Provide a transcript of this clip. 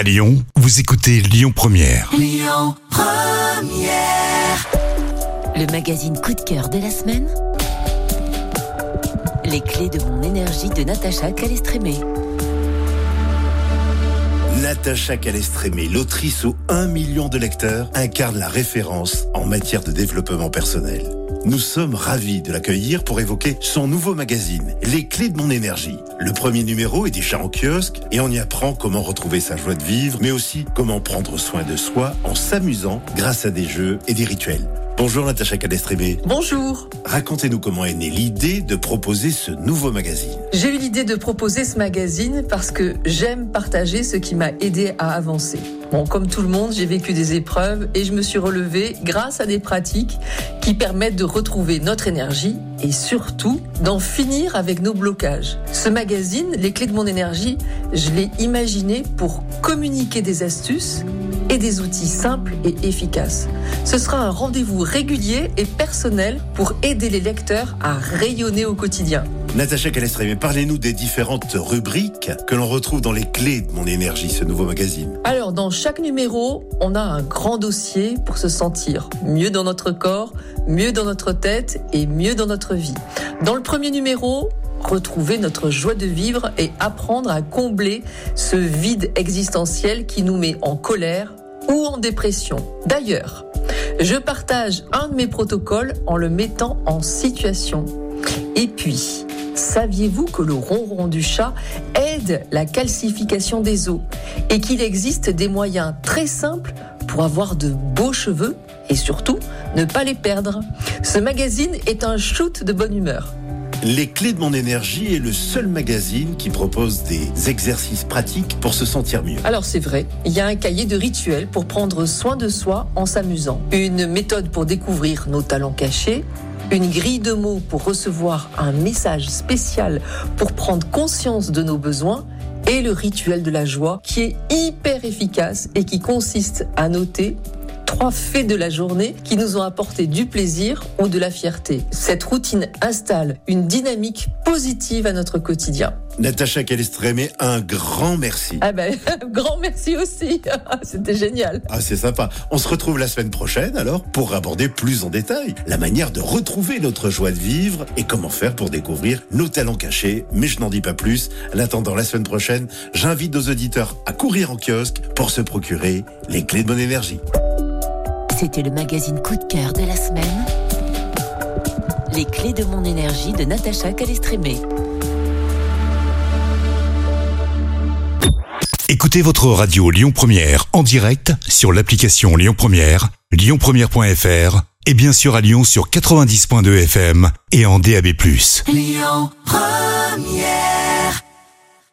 À Lyon, vous écoutez Lyon Première. Le magazine coup de cœur de la semaine. Les clés de mon énergie de Natacha Calestrémé. Natacha Calestrémé, l'autrice aux 1 million de lecteurs, incarne la référence en matière de développement personnel. Nous sommes ravis de l'accueillir pour évoquer son nouveau magazine, Les clés de mon énergie. Le premier numéro est déjà en kiosque et on y apprend comment retrouver sa joie de vivre, mais aussi comment prendre soin de soi en s'amusant grâce à des jeux et des rituels. Bonjour Natacha Calestrémé. Bonjour. Racontez-nous comment est née l'idée de proposer ce nouveau magazine. J'ai eu l'idée de proposer ce magazine parce que j'aime partager ce qui m'a aidé à avancer. Bon, comme tout le monde, j'ai vécu des épreuves et je me suis relevée grâce à des pratiques qui permettent de retrouver notre énergie et surtout d'en finir avec nos blocages. Ce magazine, Les clés de mon énergie, je l'ai imaginé pour communiquer des astuces et des outils simples et efficaces. Ce sera un rendez-vous régulier et personnel pour aider les lecteurs à rayonner au quotidien. Natacha Calestrémé, parlez-nous des différentes rubriques que l'on retrouve dans les clés de mon énergie, ce nouveau magazine. Alors, dans chaque numéro, on a un grand dossier pour se sentir mieux dans notre corps, mieux dans notre tête et mieux dans notre vie. Dans le premier numéro, retrouver notre joie de vivre et apprendre à combler ce vide existentiel qui nous met en colère ou en dépression. D'ailleurs, je partage un de mes protocoles en le mettant en situation. Et puis, saviez-vous que le ronron du chat aide la calcification des os et qu'il existe des moyens très simples pour avoir de beaux cheveux et surtout ne pas les perdre? Ce magazine est un shoot de bonne humeur. Les clés de mon énergie est le seul magazine qui propose des exercices pratiques pour se sentir mieux. Alors c'est vrai, il y a un cahier de rituels pour prendre soin de soi en s'amusant, une méthode pour découvrir nos talents cachés, une grille de mots pour recevoir un message spécial pour prendre conscience de nos besoins et le rituel de la joie qui est hyper efficace et qui consiste à noter trois faits de la journée qui nous ont apporté du plaisir ou de la fierté. Cette routine installe une dynamique positive à notre quotidien. Natacha Calestrémé, un grand merci. Ah ben, grand merci aussi. C'était génial. Ah, c'est sympa. On se retrouve la semaine prochaine alors pour aborder plus en détail la manière de retrouver notre joie de vivre et comment faire pour découvrir nos talents cachés. Mais je n'en dis pas plus. En attendant la semaine prochaine, j'invite nos auditeurs à courir en kiosque pour se procurer les clés de bonne énergie. C'était le magazine coup de cœur de la semaine. Les clés de mon énergie de Natacha Calestrémé. Écoutez votre radio Lyon Première en direct sur l'application Lyon Première, lyonpremière.fr et bien sûr à Lyon sur 90.2 FM et en DAB+. Lyon Première